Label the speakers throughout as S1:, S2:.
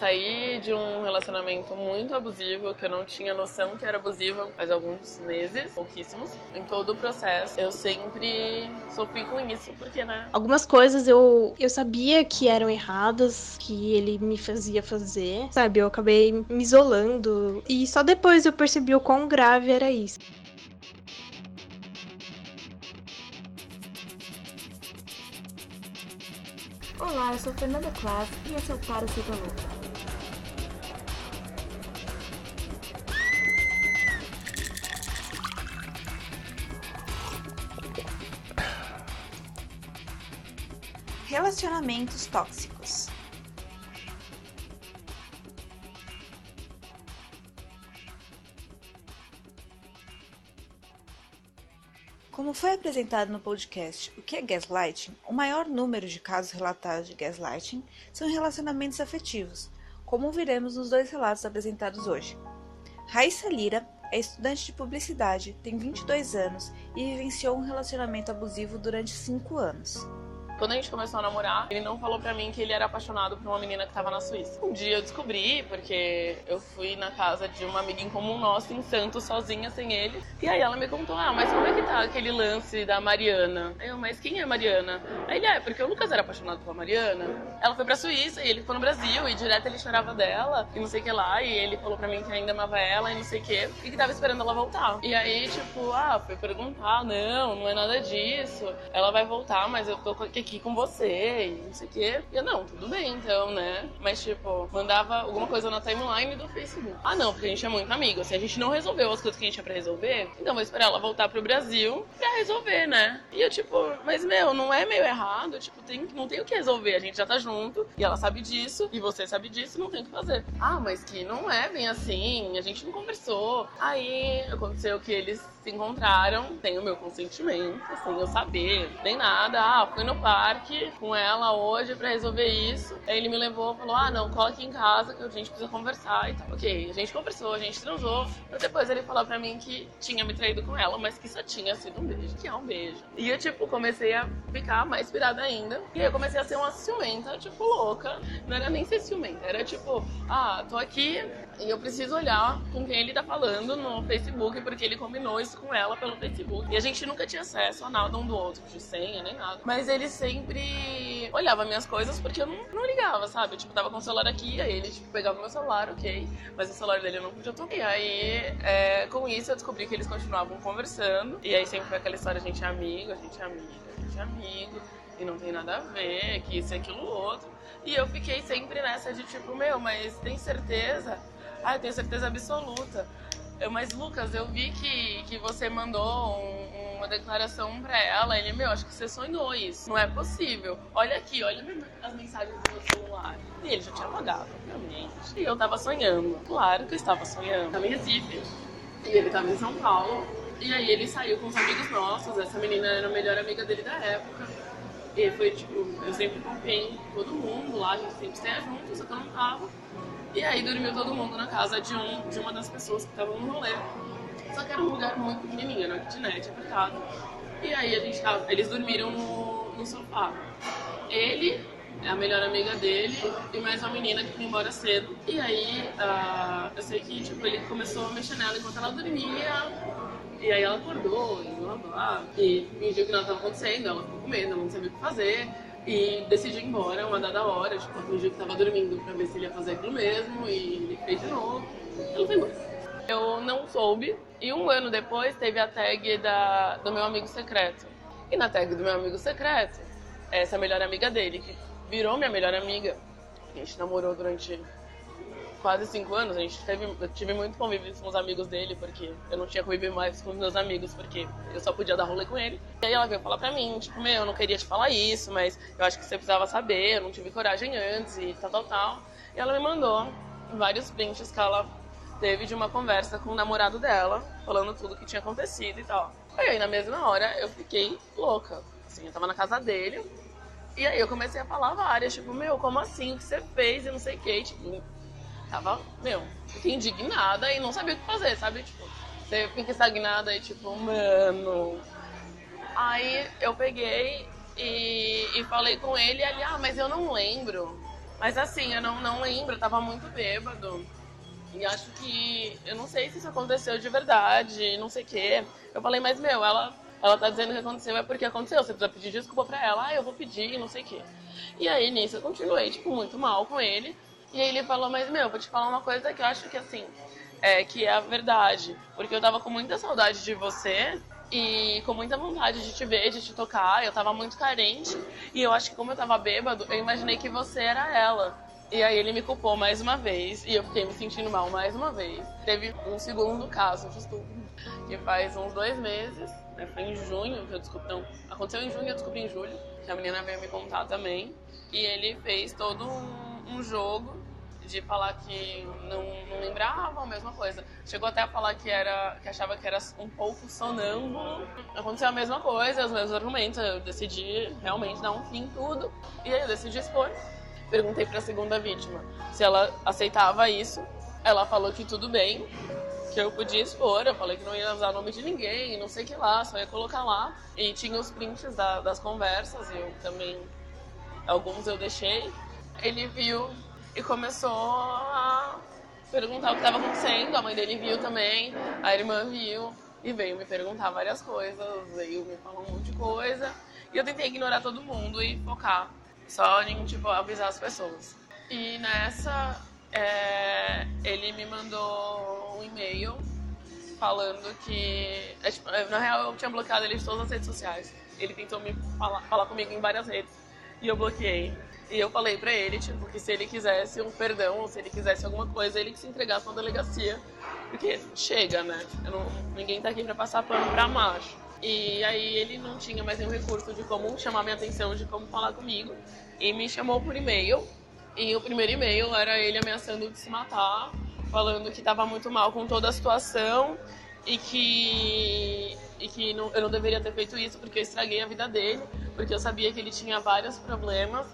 S1: saí de um relacionamento muito abusivo, que eu não tinha noção que era abusivo faz alguns meses, pouquíssimos. Em todo o processo, eu sempre sofri com isso, porque, né?
S2: Algumas coisas eu, eu sabia que eram erradas, que ele me fazia fazer, sabe? Eu acabei me isolando. E só depois eu percebi o quão grave era isso.
S3: Olá, eu sou Fernanda Klaas e esse é o Para Ser Louca. Relacionamentos tóxicos. Como foi apresentado no podcast O que é Gaslighting, o maior número de casos relatados de gaslighting são relacionamentos afetivos, como veremos nos dois relatos apresentados hoje. Raíssa Lira é estudante de publicidade, tem 22 anos e vivenciou um relacionamento abusivo durante 5 anos.
S1: Quando a gente começou a namorar, ele não falou pra mim que ele era apaixonado por uma menina que tava na Suíça. Um dia eu descobri, porque eu fui na casa de uma amiga em comum nossa, em Santos, sozinha, sem ele. E aí ela me contou, ah, mas como é que tá aquele lance da Mariana? Eu, mas quem é Mariana? Aí ele, ah, é, porque o Lucas era apaixonado pela Mariana. Ela foi pra Suíça e ele ficou no Brasil e direto ele chorava dela e não sei o que lá. E ele falou pra mim que ainda amava ela e não sei o que. E que tava esperando ela voltar. E aí, tipo, ah, foi perguntar, não, não é nada disso. Ela vai voltar, mas eu tô aqui aqui com você e não sei o quê. E eu, não, tudo bem então, né? Mas, tipo, mandava alguma coisa na timeline do Facebook. Ah, não, porque a gente é muito amigo. Se a gente não resolveu as coisas que a gente tinha pra resolver, então vou esperar ela voltar pro Brasil pra resolver, né? E eu, tipo, mas, meu, não é meio errado. Tipo, tem, não tem o que resolver. A gente já tá junto e ela sabe disso e você sabe disso, não tem o que fazer. Ah, mas que não é bem assim, a gente não conversou. Aí aconteceu que eles se encontraram, sem o meu consentimento, sem eu saber, nem nada. Ah, fui no parque com ela hoje para resolver isso. Aí ele me levou e falou: Ah, não, cola aqui em casa que a gente precisa conversar e tal. Ok, a gente conversou, a gente transou. Mas depois ele falou pra mim que tinha me traído com ela, mas que só tinha sido um beijo, que é um beijo. E eu, tipo, comecei a ficar mais pirada ainda. E aí eu comecei a ser uma ciumenta, tipo, louca. Não era nem ser ciumenta, era tipo, ah, tô aqui e eu preciso olhar com quem ele tá falando no Facebook, porque ele combinou isso com ela pelo Facebook. E a gente nunca tinha acesso a nada um do outro, de senha, nem nada. Mas ele sempre olhava minhas coisas porque eu não, não ligava, sabe? Eu, tipo, tava com o celular aqui, aí ele, tipo, pegava meu celular, ok. Mas o celular dele eu não podia tocar. E aí, é, com isso, eu descobri que eles continuavam conversando. E aí sempre foi aquela história, a gente é amigo, a gente é amiga, a gente é amigo. E não tem nada a ver, que isso e aquilo outro. E eu fiquei sempre nessa de tipo, meu, mas tem certeza? Ah, eu tenho certeza absoluta. Mas Lucas, eu vi que, que você mandou um, uma declaração pra ela. Ele, meu, acho que você sonhou isso. Não é possível. Olha aqui, olha as mensagens do meu celular. E ele já tinha apagado, obviamente. E eu tava sonhando. Claro que eu estava sonhando. Tava em Recife. E ele tava em São Paulo. E aí ele saiu com os amigos nossos. Essa menina era a melhor amiga dele da época. E foi tipo, eu sempre em todo mundo lá, a gente sempre esteja junto, só que eu não tava. E aí dormiu todo mundo na casa de, um, de uma das pessoas que estavam no rolê. Só que era um lugar muito pequenininho, era uma kitnet, apertado. E aí a gente tava, eles dormiram no, no sofá. Ele, a melhor amiga dele e mais uma menina que foi embora cedo. E aí uh, eu sei que tipo, ele começou a mexer nela enquanto ela dormia. E aí ela acordou e blá blá. E fingiu que estava acontecendo, ela ficou com medo, ela não sabia o que fazer. E decidi ir embora uma dada hora, tipo, ela fingiu que tava dormindo pra ver se ele ia fazer aquilo mesmo. E ele fez de novo. Ela foi embora. Eu não soube. E um ano depois teve a tag da, do meu amigo secreto. E na tag do meu amigo secreto, essa melhor amiga dele, que virou minha melhor amiga. A gente namorou durante quase cinco anos. A gente teve, eu tive muito convívio com os amigos dele, porque eu não tinha convívio mais com meus amigos, porque eu só podia dar rolê com ele. E aí ela veio falar pra mim, tipo, meu, eu não queria te falar isso, mas eu acho que você precisava saber, eu não tive coragem antes e tal, tal, tal. E ela me mandou vários prints que ela teve de uma conversa com o namorado dela, falando tudo que tinha acontecido e tal. E aí, na mesma hora, eu fiquei louca. Assim, eu tava na casa dele, e aí eu comecei a falar várias, tipo, meu, como assim? O que você fez? E não sei o que. Tipo, tava, meu, indignada e não sabia o que fazer, sabe? Tipo, você fica estagnada e tipo, mano. Aí eu peguei e, e falei com ele e ele, ah, mas eu não lembro. Mas assim, eu não, não lembro, eu tava muito bêbado. E acho que. Eu não sei se isso aconteceu de verdade, não sei o quê. Eu falei, mas meu, ela, ela tá dizendo que aconteceu, é porque aconteceu. Você precisa pedir desculpa pra ela. Ah, eu vou pedir, não sei o quê. E aí nisso eu continuei, tipo, muito mal com ele. E aí ele falou, mas meu, vou te falar uma coisa que eu acho que assim. É, que é a verdade. Porque eu tava com muita saudade de você e com muita vontade de te ver, de te tocar. Eu tava muito carente. E eu acho que como eu tava bêbado, eu imaginei que você era ela. E aí ele me culpou mais uma vez. E eu fiquei me sentindo mal mais uma vez. Teve um segundo caso de estupro. Que faz uns dois meses. Né? Foi em junho que eu descobri. Não, aconteceu em junho eu descobri em julho. Que a menina veio me contar também. E ele fez todo um, um jogo de falar que não, não lembrava a mesma coisa. Chegou até a falar que era que achava que era um pouco sonâmbulo. Aconteceu a mesma coisa, os mesmos argumentos. Eu decidi realmente dar um fim em tudo. E aí eu decidi expor. Perguntei para a segunda vítima se ela aceitava isso. Ela falou que tudo bem, que eu podia expor. Eu falei que não ia usar o nome de ninguém, não sei que lá, só ia colocar lá. E tinha os prints da, das conversas, eu também. Alguns eu deixei. Ele viu e começou a perguntar o que estava acontecendo. A mãe dele viu também, a irmã viu e veio me perguntar várias coisas, veio me falar um monte de coisa. E eu tentei ignorar todo mundo e focar só em tipo, avisar as pessoas. E nessa, é, ele me mandou um e-mail falando que. É, tipo, na real, eu tinha bloqueado ele de todas as redes sociais. Ele tentou me falar, falar comigo em várias redes e eu bloqueei. E eu falei pra ele, tipo, que se ele quisesse um perdão, ou se ele quisesse alguma coisa, ele que se entregasse na delegacia. Porque chega, né? Não, ninguém tá aqui pra passar pano pra macho. E aí ele não tinha mais nenhum recurso de como chamar minha atenção, de como falar comigo. E me chamou por e-mail. E o primeiro e-mail era ele ameaçando de se matar, falando que tava muito mal com toda a situação e que e que não, eu não deveria ter feito isso porque eu estraguei a vida dele, porque eu sabia que ele tinha vários problemas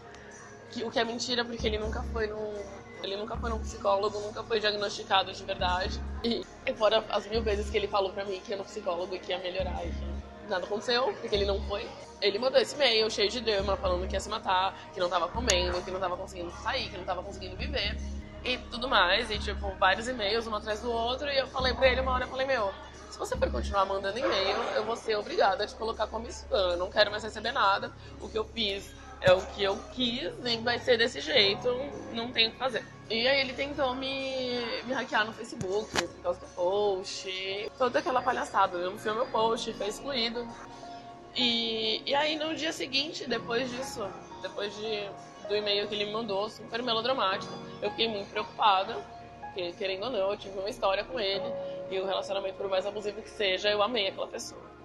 S1: que, o que é mentira porque ele nunca foi num. Ele nunca foi num psicólogo, nunca foi diagnosticado de verdade. E, fora as mil vezes que ele falou pra mim que ia no psicólogo e que ia melhorar e que nada aconteceu, porque ele não foi. Ele mandou esse e-mail cheio de drama, falando que ia se matar, que não tava comendo, que não tava conseguindo sair, que não tava conseguindo viver e tudo mais. E tipo, vários e-mails, um atrás do outro. E eu falei pra ele uma hora, eu falei, meu, se você for continuar mandando e-mail, eu vou ser obrigada a te colocar como spam. Eu não quero mais receber nada. O que eu fiz é o que eu quis e vai ser desse jeito, não tenho o que fazer. E aí ele tentou me, me hackear no Facebook, por causa do post, toda aquela palhaçada, denunciou meu post, foi excluído. E, e aí no dia seguinte, depois disso, depois de, do e-mail que ele me mandou, super melodramático, eu fiquei muito preocupada, porque querendo ou não, eu tive uma história com ele, e o relacionamento, por mais abusivo que seja, eu amei aquela pessoa.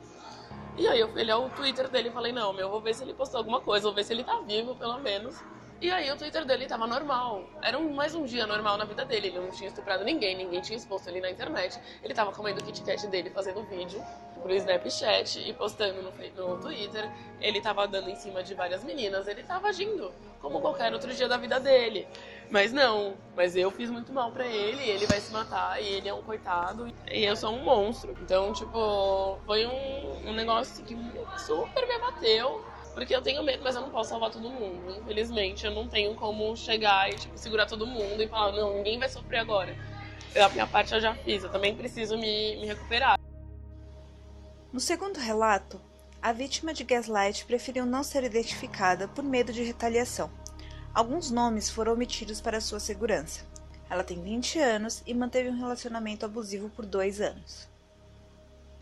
S1: E aí eu fui olhar o Twitter dele e falei, não, meu, vou ver se ele postou alguma coisa, vou ver se ele tá vivo, pelo menos. E aí o Twitter dele tava normal. Era um, mais um dia normal na vida dele. Ele não tinha estuprado ninguém, ninguém tinha exposto ele na internet. Ele tava comendo o Kit Kat dele, fazendo vídeo pro Snapchat e postando no, no Twitter. Ele tava dando em cima de várias meninas. Ele tava agindo como qualquer outro dia da vida dele. Mas não, mas eu fiz muito mal para ele, ele vai se matar e ele é um coitado e eu sou um monstro. Então, tipo, foi um, um negócio que super me abateu. Porque eu tenho medo, mas eu não posso salvar todo mundo. Infelizmente, eu não tenho como chegar e tipo, segurar todo mundo e falar, não, ninguém vai sofrer agora. Eu, a minha parte eu já fiz, eu também preciso me, me recuperar.
S3: No segundo relato, a vítima de gaslight preferiu não ser identificada por medo de retaliação. Alguns nomes foram omitidos para sua segurança. Ela tem 20 anos e manteve um relacionamento abusivo por dois anos.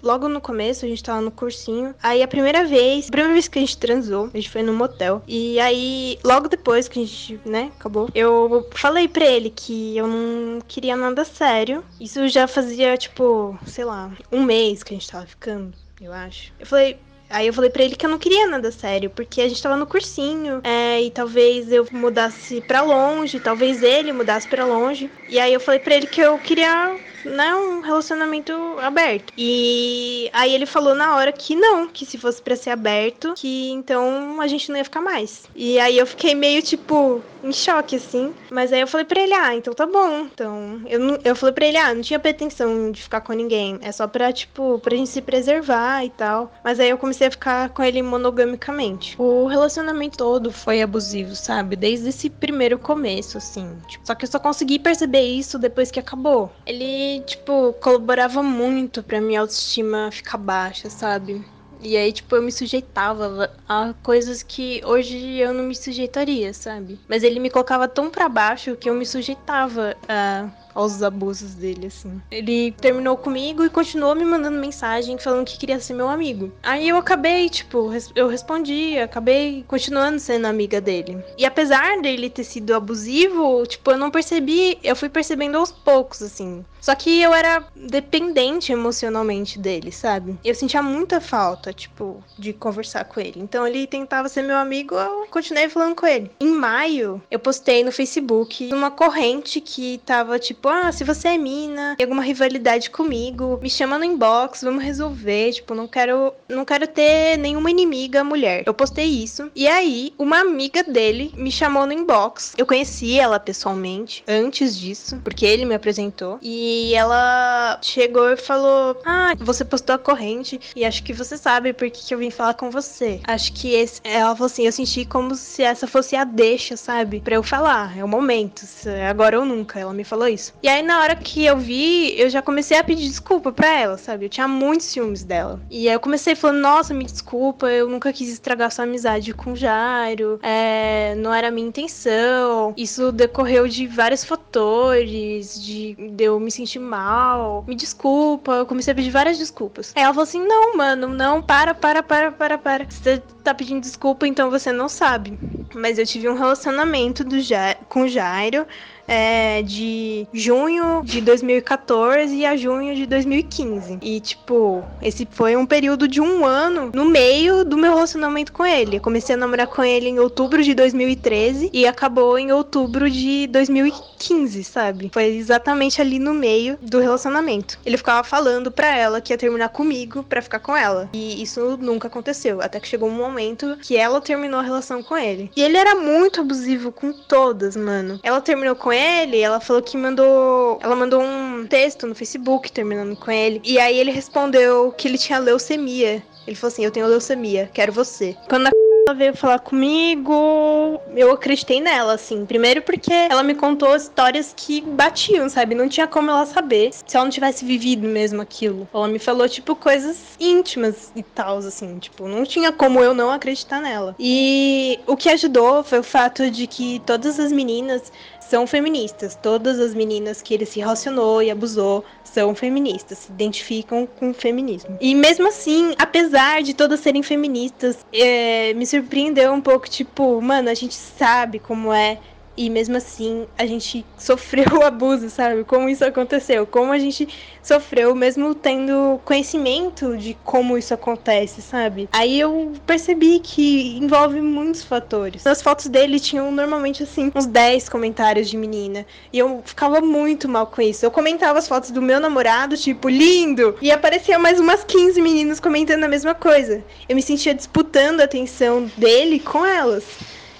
S2: Logo no começo, a gente tava no cursinho. Aí a primeira vez, a primeira vez que a gente transou, a gente foi no motel. E aí, logo depois que a gente, né, acabou, eu falei pra ele que eu não queria nada sério. Isso já fazia, tipo, sei lá, um mês que a gente tava ficando, eu acho. Eu falei, Aí eu falei pra ele que eu não queria nada sério, porque a gente tava no cursinho, é, e talvez eu mudasse pra longe, talvez ele mudasse pra longe. E aí eu falei pra ele que eu queria né, um relacionamento aberto. E aí ele falou na hora que não, que se fosse para ser aberto, que então a gente não ia ficar mais. E aí eu fiquei meio tipo em choque assim, mas aí eu falei para ele: "Ah, então tá bom". Então, eu não, eu falei para ele: "Ah, não tinha pretensão de ficar com ninguém, é só para tipo pra gente se preservar e tal". Mas aí eu comecei a ficar com ele monogamicamente. O relacionamento todo foi abusivo, sabe? Desde esse primeiro começo assim. Tipo, só que eu só consegui perceber isso depois que acabou. Ele, tipo, colaborava muito pra minha autoestima ficar baixa, sabe? E aí, tipo, eu me sujeitava a coisas que hoje eu não me sujeitaria, sabe? Mas ele me colocava tão para baixo que eu me sujeitava a aos abusos dele, assim. Ele terminou comigo e continuou me mandando mensagem falando que queria ser meu amigo. Aí eu acabei, tipo, eu respondi, acabei continuando sendo amiga dele. E apesar dele ter sido abusivo, tipo, eu não percebi, eu fui percebendo aos poucos, assim. Só que eu era dependente emocionalmente dele, sabe? Eu sentia muita falta, tipo, de conversar com ele. Então ele tentava ser meu amigo, eu continuei falando com ele. Em maio, eu postei no Facebook uma corrente que tava, tipo, ah, se você é mina, tem alguma rivalidade comigo, me chama no inbox, vamos resolver. Tipo, não quero, não quero ter nenhuma inimiga mulher. Eu postei isso. E aí, uma amiga dele me chamou no inbox. Eu conheci ela pessoalmente antes disso, porque ele me apresentou. E ela chegou e falou: Ah, você postou a corrente e acho que você sabe por que, eu vim falar com você. Acho que esse. Ela falou assim: Eu senti como se essa fosse a deixa, sabe? Pra eu falar. É o momento. Agora ou nunca. Ela me falou isso. E aí, na hora que eu vi, eu já comecei a pedir desculpa pra ela, sabe? Eu tinha muitos ciúmes dela. E aí eu comecei falando, nossa, me desculpa, eu nunca quis estragar sua amizade com o Jairo. É, não era a minha intenção. Isso decorreu de vários fatores, de, de eu me sentir mal. Me desculpa. Eu comecei a pedir várias desculpas. Aí ela falou assim: não, mano, não, para, para, para, para, para. Você tá pedindo desculpa, então você não sabe. Mas eu tive um relacionamento do ja com o Jairo é, de junho de 2014 a junho de 2015. E, tipo, esse foi um período de um ano no meio do meu relacionamento com ele. Eu comecei a namorar com ele em outubro de 2013 e acabou em outubro de 2015, sabe? Foi exatamente ali no meio do relacionamento. Ele ficava falando pra ela que ia terminar comigo pra ficar com ela. E isso nunca aconteceu. Até que chegou um momento que ela terminou a relação com ele. E ele era muito abusivo com todas, mano. Ela terminou com ele, ela falou que mandou. Ela mandou um texto no Facebook terminando com ele. E aí ele respondeu que ele tinha leucemia. Ele falou assim: Eu tenho leucemia, quero você. Quando a ela veio falar comigo, eu acreditei nela, assim. Primeiro porque ela me contou histórias que batiam, sabe? Não tinha como ela saber se ela não tivesse vivido mesmo aquilo. Ela me falou, tipo, coisas íntimas e tal, assim. Tipo, não tinha como eu não acreditar nela. E o que ajudou foi o fato de que todas as meninas são feministas. Todas as meninas que ele se relacionou e abusou são feministas, se identificam com o feminismo. E mesmo assim, apesar de todas serem feministas, é, me surpreendeu um pouco, tipo, mano, a gente sabe como é e mesmo assim a gente sofreu o abuso, sabe? Como isso aconteceu, como a gente sofreu mesmo tendo conhecimento de como isso acontece, sabe? Aí eu percebi que envolve muitos fatores. Nas fotos dele tinham normalmente assim uns 10 comentários de menina, e eu ficava muito mal com isso. Eu comentava as fotos do meu namorado, tipo, lindo, e aparecia mais umas 15 meninas comentando a mesma coisa. Eu me sentia disputando a atenção dele com elas.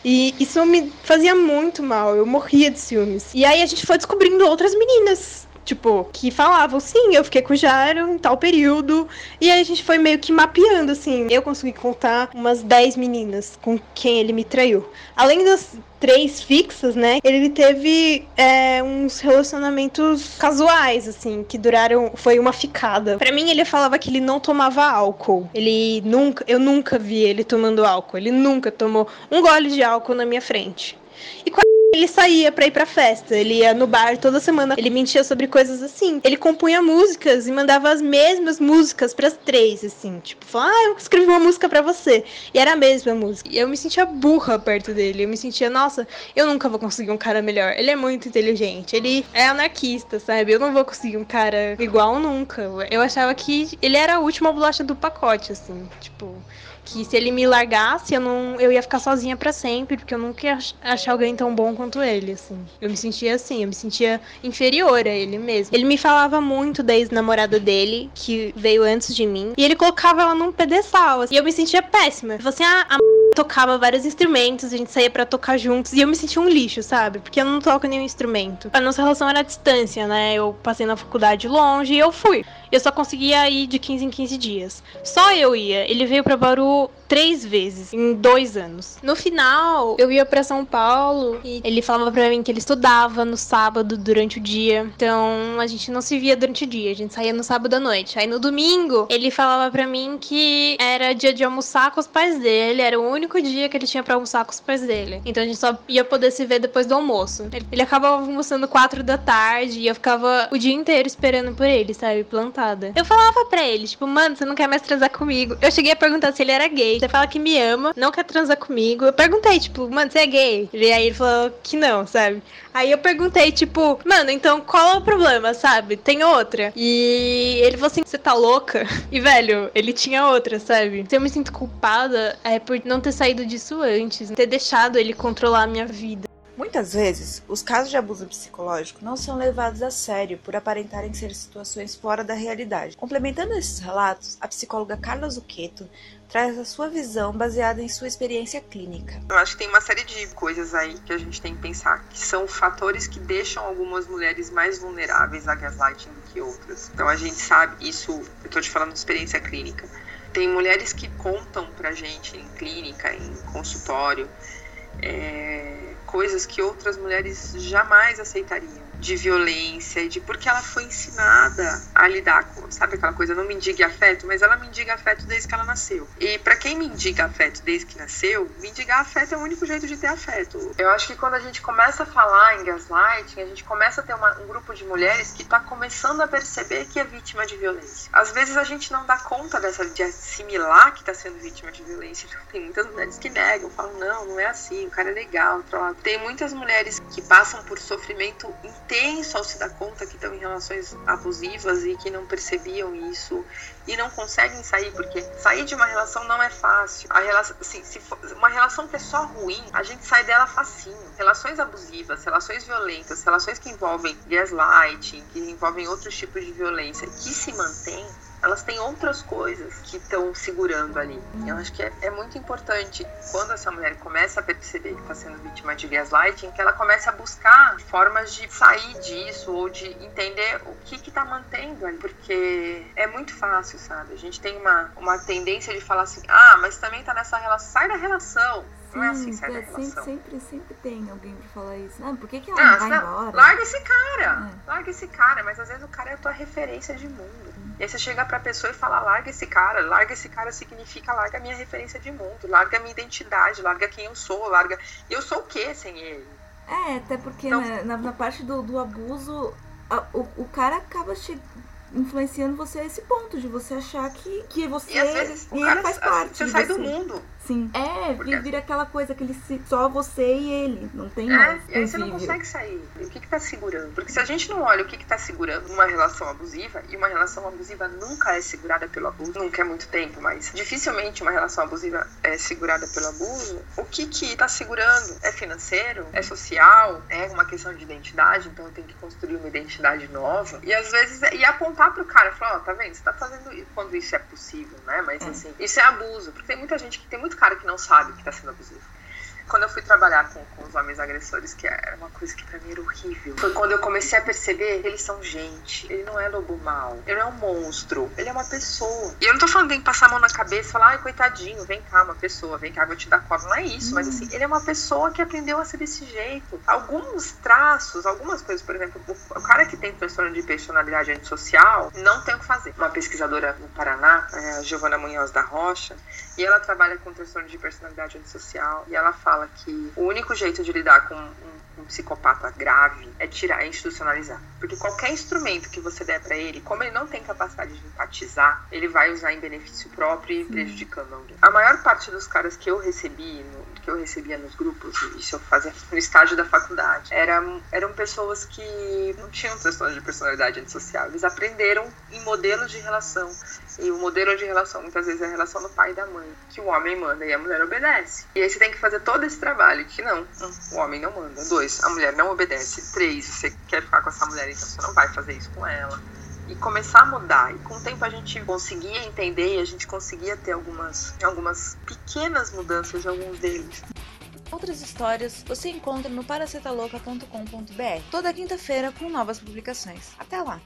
S2: E isso me fazia muito mal, eu morria de ciúmes. E aí a gente foi descobrindo outras meninas Tipo, que falavam, sim, eu fiquei com o Jairo em tal período. E aí a gente foi meio que mapeando, assim. Eu consegui contar umas 10 meninas com quem ele me traiu. Além das três fixas, né? Ele teve é, uns relacionamentos casuais, assim, que duraram. Foi uma ficada. Para mim, ele falava que ele não tomava álcool. Ele nunca. Eu nunca vi ele tomando álcool. Ele nunca tomou um gole de álcool na minha frente. E com ele saía pra ir pra festa, ele ia no bar toda semana, ele mentia sobre coisas assim. Ele compunha músicas e mandava as mesmas músicas pras três, assim. Tipo, falava, ah, eu escrevi uma música pra você. E era a mesma música. E eu me sentia burra perto dele. Eu me sentia, nossa, eu nunca vou conseguir um cara melhor. Ele é muito inteligente, ele é anarquista, sabe? Eu não vou conseguir um cara igual nunca. Eu achava que ele era a última bolacha do pacote, assim. Tipo, que se ele me largasse, eu não eu ia ficar sozinha para sempre, porque eu nunca ia achar alguém tão bom quanto ele, assim. Eu me sentia assim, eu me sentia inferior a ele mesmo. Ele me falava muito da ex-namorada dele, que veio antes de mim, e ele colocava ela num pedestal, assim, e eu me sentia péssima. Ele falou assim: "Ah, a tocava vários instrumentos, a gente saía para tocar juntos e eu me sentia um lixo, sabe? Porque eu não toco nenhum instrumento. A nossa relação era à distância, né? Eu passei na faculdade longe e eu fui. Eu só conseguia ir de 15 em 15 dias. Só eu ia. Ele veio para Bauru três vezes em dois anos. No final, eu ia para São Paulo e ele falava para mim que ele estudava no sábado durante o dia. Então a gente não se via durante o dia, a gente saía no sábado à noite. Aí no domingo, ele falava para mim que era dia de almoçar com os pais dele, era o único dia que ele tinha para almoçar com os pais dele. Então a gente só ia poder se ver depois do almoço. Ele, ele acabava almoçando quatro da tarde e eu ficava o dia inteiro esperando por ele, sabe? Plantada. Eu falava pra ele, tipo, mano, você não quer mais transar comigo? Eu cheguei a perguntar se ele era gay. Você fala que me ama, não quer transar comigo. Eu perguntei, tipo, mano, você é gay? E aí ele falou que não, sabe? Aí eu perguntei, tipo, mano, então qual é o problema, sabe? Tem outra. E ele falou assim: você tá louca? E, velho, ele tinha outra, sabe? Se eu me sinto culpada é por não ter saído disso antes, ter deixado ele controlar a minha vida.
S3: Muitas vezes, os casos de abuso psicológico não são levados a sério por aparentarem ser situações fora da realidade. Complementando esses relatos, a psicóloga Carla Zucchetto traz a sua visão baseada em sua experiência clínica.
S4: Eu acho que tem uma série de coisas aí que a gente tem que pensar, que são fatores que deixam algumas mulheres mais vulneráveis a gaslighting do que outras. Então a gente sabe, isso eu tô te falando de experiência clínica. Tem mulheres que contam pra gente em clínica, em consultório, é, coisas que outras mulheres jamais aceitariam de violência e de porque ela foi ensinada a lidar com, sabe aquela coisa, não mendigue afeto, mas ela mendiga afeto desde que ela nasceu. E para quem mendiga afeto desde que nasceu, mendigar afeto é o único jeito de ter afeto. Eu acho que quando a gente começa a falar em gaslighting, a gente começa a ter uma, um grupo de mulheres que está começando a perceber que é vítima de violência. Às vezes a gente não dá conta dessa de assimilar que está sendo vítima de violência. Tem muitas mulheres que negam, falam não, não é assim, o cara é legal. Tem muitas mulheres que passam por sofrimento intenso ao se dar conta que estão em relações abusivas e que não percebiam isso e não conseguem sair, porque sair de uma relação não é fácil. A relação, assim, se uma relação que é só ruim, a gente sai dela facinho. Relações abusivas, relações violentas, relações que envolvem gaslighting, que envolvem outros tipos de violência, que se mantém elas têm outras coisas que estão segurando ali. Eu acho que é, é, muito importante quando essa mulher começa a perceber que está sendo vítima de gaslighting, que ela comece a buscar formas de sair disso ou de entender o que está mantendo ali, porque é muito fácil, sabe? A gente tem uma, uma tendência de falar assim, ah, mas também está nessa relação, sai da relação. Não é assim, sai da
S3: relação. Sempre, sempre tem alguém pra falar isso. Não, por que, que ela ah, vai embora?
S4: Larga esse cara, é. larga esse cara, mas às vezes o cara é a tua referência de mundo. E aí você chega pra pessoa e fala, larga esse cara, larga esse cara significa larga a minha referência de mundo, larga a minha identidade, larga quem eu sou, larga. Eu sou o que sem ele?
S3: É, até porque então, né, na, na, parte do, do abuso, a, o, o cara acaba te influenciando você a esse ponto de você achar que, que você
S4: e às vezes o cara, faz parte. Você sai
S3: você.
S4: do mundo.
S3: Sim. É, Porque... vira aquela coisa que ele se, só você e ele, não tem é, mais.
S4: E aí você não consegue sair. E o que, que tá segurando? Porque se a gente não olha o que, que tá segurando uma relação abusiva, e uma relação abusiva nunca é segurada pelo abuso, nunca é muito tempo, mas dificilmente uma relação abusiva é segurada pelo abuso, o que que tá segurando? É financeiro? É social? É uma questão de identidade? Então eu tenho que construir uma identidade nova. E às vezes, e apontar pro cara, falar, ó, oh, tá vendo? Você tá fazendo isso quando isso é possível, né? Mas é. assim, isso é abuso. Porque tem muita gente que tem muito cara que não sabe que está sendo abusivo quando eu fui trabalhar com, com os homens agressores, que era uma coisa que pra mim era horrível, foi quando eu comecei a perceber eles são gente. Ele não é lobo mal. Ele não é um monstro. Ele é uma pessoa. E eu não tô falando de passar a mão na cabeça e falar, ai, coitadinho, vem cá, uma pessoa, vem cá, vou te dar cobra. Não é isso, mas assim, ele é uma pessoa que aprendeu a ser desse jeito. Alguns traços, algumas coisas, por exemplo, o cara que tem transtorno de personalidade antissocial não tem o que fazer. Uma pesquisadora no Paraná, é a Giovana Munhoz da Rocha, e ela trabalha com transtorno de personalidade antissocial, e ela fala fala que o único jeito de lidar com um um psicopata grave é tirar, é institucionalizar. Porque qualquer instrumento que você der para ele, como ele não tem capacidade de empatizar, ele vai usar em benefício próprio e prejudicando alguém. A maior parte dos caras que eu recebi, no, que eu recebia nos grupos, isso eu fazia no estágio da faculdade, eram, eram pessoas que não tinham transtorno de personalidade antissocial. Eles aprenderam em modelos de relação. E o modelo de relação, muitas vezes, é a relação do pai e da mãe, que o homem manda e a mulher obedece. E aí você tem que fazer todo esse trabalho, que não, o homem não manda. Dois, a mulher não obedece. Três, você quer ficar com essa mulher, então você não vai fazer isso com ela e começar a mudar. E com o tempo a gente conseguia entender e a gente conseguia ter algumas, algumas pequenas mudanças de alguns deles.
S3: Outras histórias você encontra no paracetaloca.com.br toda quinta-feira com novas publicações. Até lá!